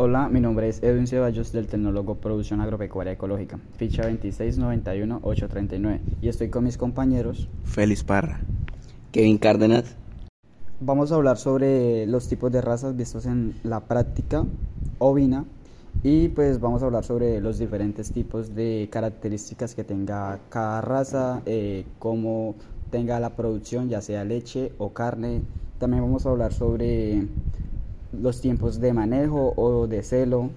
Hola, mi nombre es Edwin Ceballos del Tecnólogo Producción Agropecuaria Ecológica, ficha 2691839 y estoy con mis compañeros. Félix Parra, Kevin Cárdenas. Vamos a hablar sobre los tipos de razas vistos en la práctica ovina. Y pues vamos a hablar sobre los diferentes tipos de características que tenga cada raza, eh, cómo tenga la producción, ya sea leche o carne. También vamos a hablar sobre los tiempos de manejo o de celo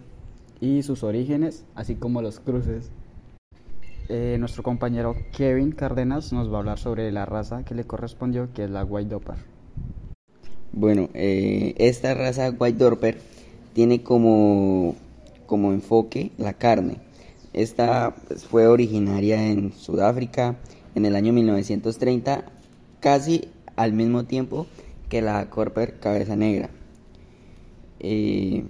y sus orígenes, así como los cruces. Eh, nuestro compañero Kevin Cárdenas nos va a hablar sobre la raza que le correspondió, que es la White Doper. Bueno, eh, esta raza White Dorper tiene como, como enfoque la carne. Esta pues, fue originaria en Sudáfrica en el año 1930, casi al mismo tiempo que la Corper Cabeza Negra. Eh,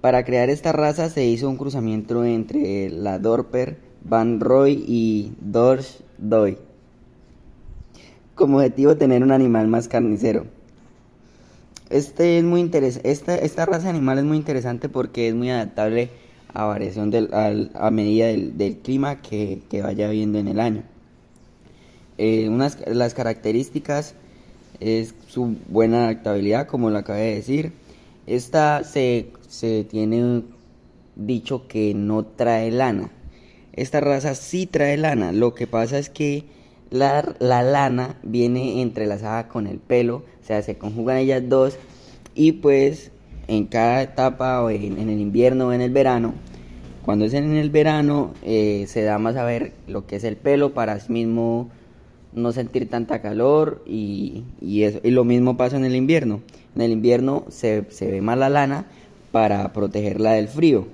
para crear esta raza se hizo un cruzamiento entre la Dorper Van Roy y Dorsch Doy. Como objetivo tener un animal más carnicero. Este es muy esta, raza animal es muy interesante porque es muy adaptable a variación del, a, medida del, clima que, vaya viendo en el año. Eh, las características es su buena adaptabilidad, como lo acabé de decir. Esta se, tiene dicho que no trae lana. Esta raza sí trae lana. Lo que pasa es que la, lana viene entrelazada con el pelo, o sea, se conjugan ellas dos y pues en cada etapa, o en, el invierno o en el verano, cuando es en el verano, eh, se da más a ver lo que es el pelo para sí mismo no sentir tanta calor y, eso. y lo mismo pasa en el invierno. En el invierno se, ve más la lana para protegerla del frío.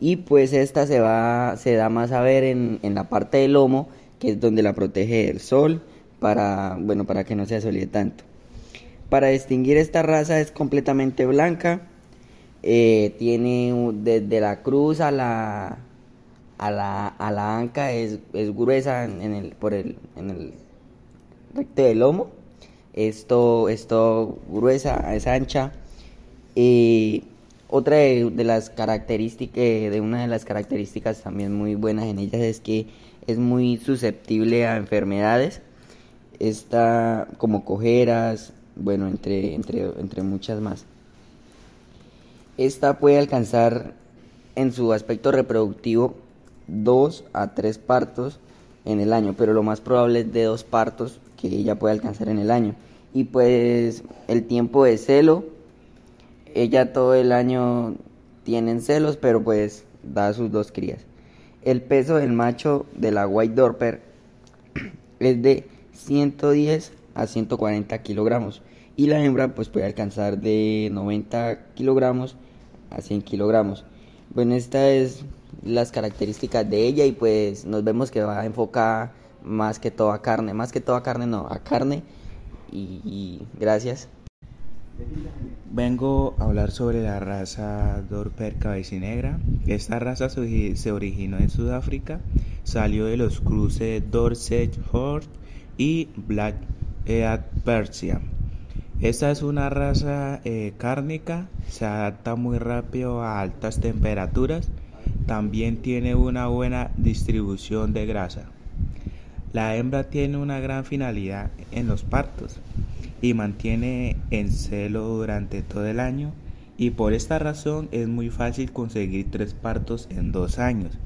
Y pues esta se, va, se da más a ver en, la parte del lomo, que es donde la protege el sol, para, bueno, para que no se asolie tanto. Para distinguir esta raza es completamente blanca. Eh, tiene desde la cruz a la, a la, a la anca es, es gruesa en, el, por el, en el del lomo. Esto, esto gruesa, es ancha. Y otra de, las características, de una de las características también muy buenas en ellas es que es muy susceptible a enfermedades. Está como cojeras, bueno, entre, entre, entre muchas más. Esta puede alcanzar en su aspecto reproductivo dos a tres partos en el año, pero lo más probable es de dos partos que ella puede alcanzar en el año. Y pues el tiempo de celo, ella todo el año tiene celos, pero pues da sus dos crías. El peso del macho de la White Dorper es de 110 a 140 kilogramos y la hembra pues puede alcanzar de 90 kilogramos a 100 kilogramos. Bueno, esta es las características de ella y pues nos vemos que va enfocada más que todo a carne, más que todo a carne no, a carne y, gracias. Vengo a hablar sobre la raza Dorper cabecinegra. Esta raza se originó en Sudáfrica, salió de los cruces Dorset Horse y Black Ear Persia. Esta es una raza eh, cárnica, se adapta muy rápido a altas temperaturas, también tiene una buena distribución de grasa. La hembra tiene una gran finalidad en los partos y mantiene en celo durante todo el año y por esta razón es muy fácil conseguir tres partos en dos años.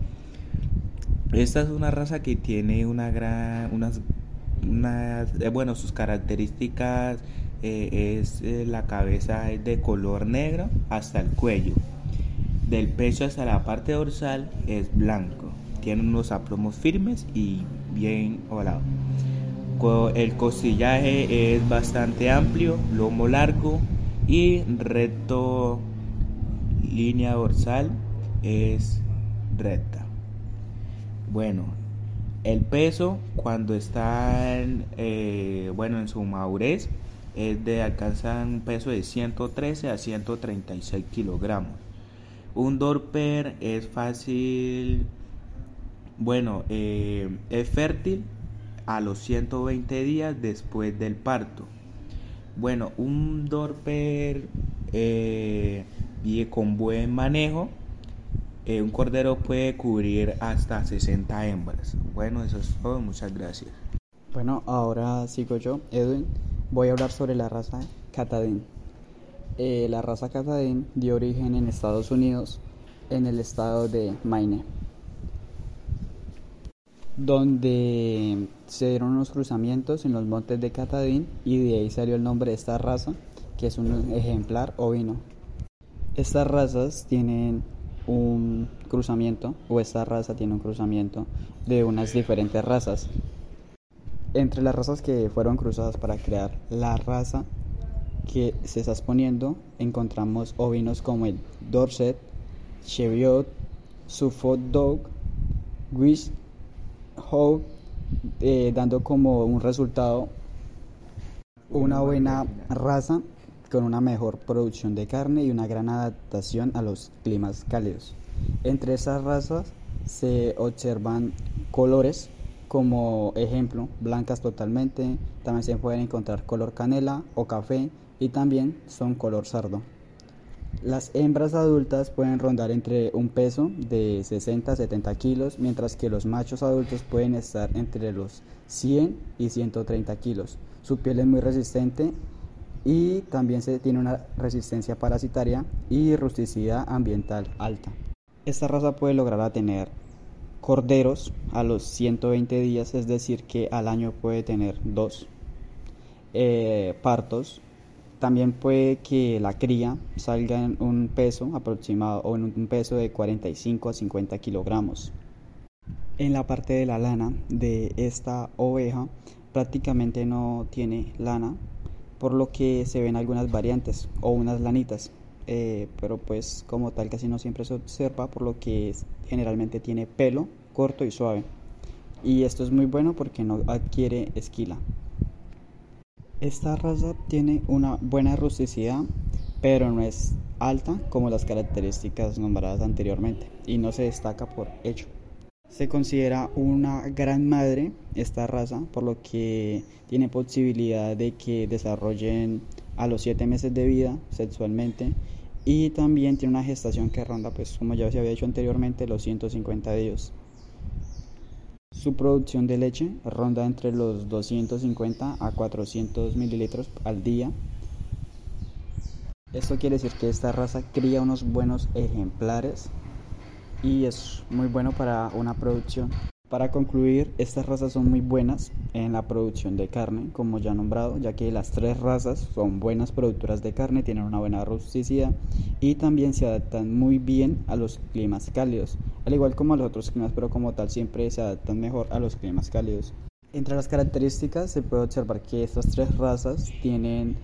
Esta es una raza que tiene una gran, unas, eh, bueno, sus características eh, es eh, la cabeza es de color negro hasta el cuello. Del pecho hasta la parte dorsal es blanco. Tiene unos aplomos firmes y bien ovalado. El costillaje es bastante amplio, lomo largo y recto. Línea dorsal es recta. Bueno, el peso cuando está en, eh, bueno, en su madurez es de alcanzar un peso de 113 a 136 kilogramos. Un dorper es fácil bueno, eh, es fértil a los 120 días después del parto. Bueno, un dorper eh, y con buen manejo, eh, un cordero puede cubrir hasta 60 hembras. Bueno, eso es todo. Muchas gracias. Bueno, ahora sigo yo, Edwin. Voy a hablar sobre la raza Catadín. Eh, la raza Catadín dio origen en Estados Unidos, en el estado de Maine, donde se dieron unos cruzamientos en los montes de Catadín y de ahí salió el nombre de esta raza, que es un ejemplar ovino. Estas razas tienen un cruzamiento, o esta raza tiene un cruzamiento de unas diferentes razas. Entre las razas que fueron cruzadas para crear la raza que se está exponiendo, encontramos ovinos como el Dorset, Cheviot, Suffolk Dog, Wish Eh, dando como un resultado una buena raza con una mejor producción de carne y una gran adaptación a los climas cálidos. Entre esas razas se observan colores como ejemplo blancas totalmente, también se pueden encontrar color canela o café y también son color sardo. Las hembras adultas pueden rondar entre un peso de 60 a 70 kilos, mientras que los machos adultos pueden estar entre los 100 y 130 kilos. Su piel es muy resistente y también se tiene una resistencia parasitaria y rusticidad ambiental alta. Esta raza puede lograr tener corderos a los 120 días, es decir, que al año puede tener dos eh, partos. También puede que la cría salga en un peso aproximado o en un peso de 45 a 50 kilogramos. En la parte de la lana de esta oveja prácticamente no tiene lana, por lo que se ven algunas variantes o unas lanitas. Eh, pero pues como tal casi no siempre se observa, por lo que generalmente tiene pelo corto y suave. Y esto es muy bueno porque no adquiere esquila. Esta raza tiene una buena rusticidad, pero no es alta como las características nombradas anteriormente y no se destaca por hecho. Se considera una gran madre esta raza, por lo que tiene posibilidad de que desarrollen a los 7 meses de vida sexualmente y también tiene una gestación que ronda, pues como ya se había dicho anteriormente, los 150 días. Su producción de leche ronda entre los 250 a 400 mililitros al día. Esto quiere decir que esta raza cría unos buenos ejemplares y es muy bueno para una producción. Para concluir, estas razas son muy buenas en la producción de carne, como ya nombrado, ya que las tres razas son buenas productoras de carne, tienen una buena rusticidad y también se adaptan muy bien a los climas cálidos, al igual como a los otros climas, pero como tal siempre se adaptan mejor a los climas cálidos. Entre las características se puede observar que estas tres razas tienen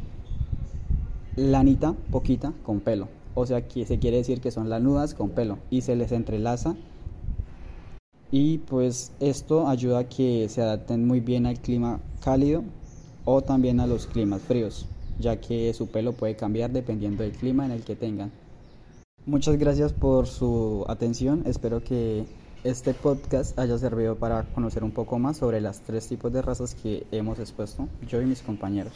lanita poquita con pelo, o sea que se quiere decir que son lanudas con pelo y se les entrelaza y pues esto ayuda a que se adapten muy bien al clima cálido o también a los climas fríos, ya que su pelo puede cambiar dependiendo del clima en el que tengan. Muchas gracias por su atención, espero que este podcast haya servido para conocer un poco más sobre las tres tipos de razas que hemos expuesto yo y mis compañeros.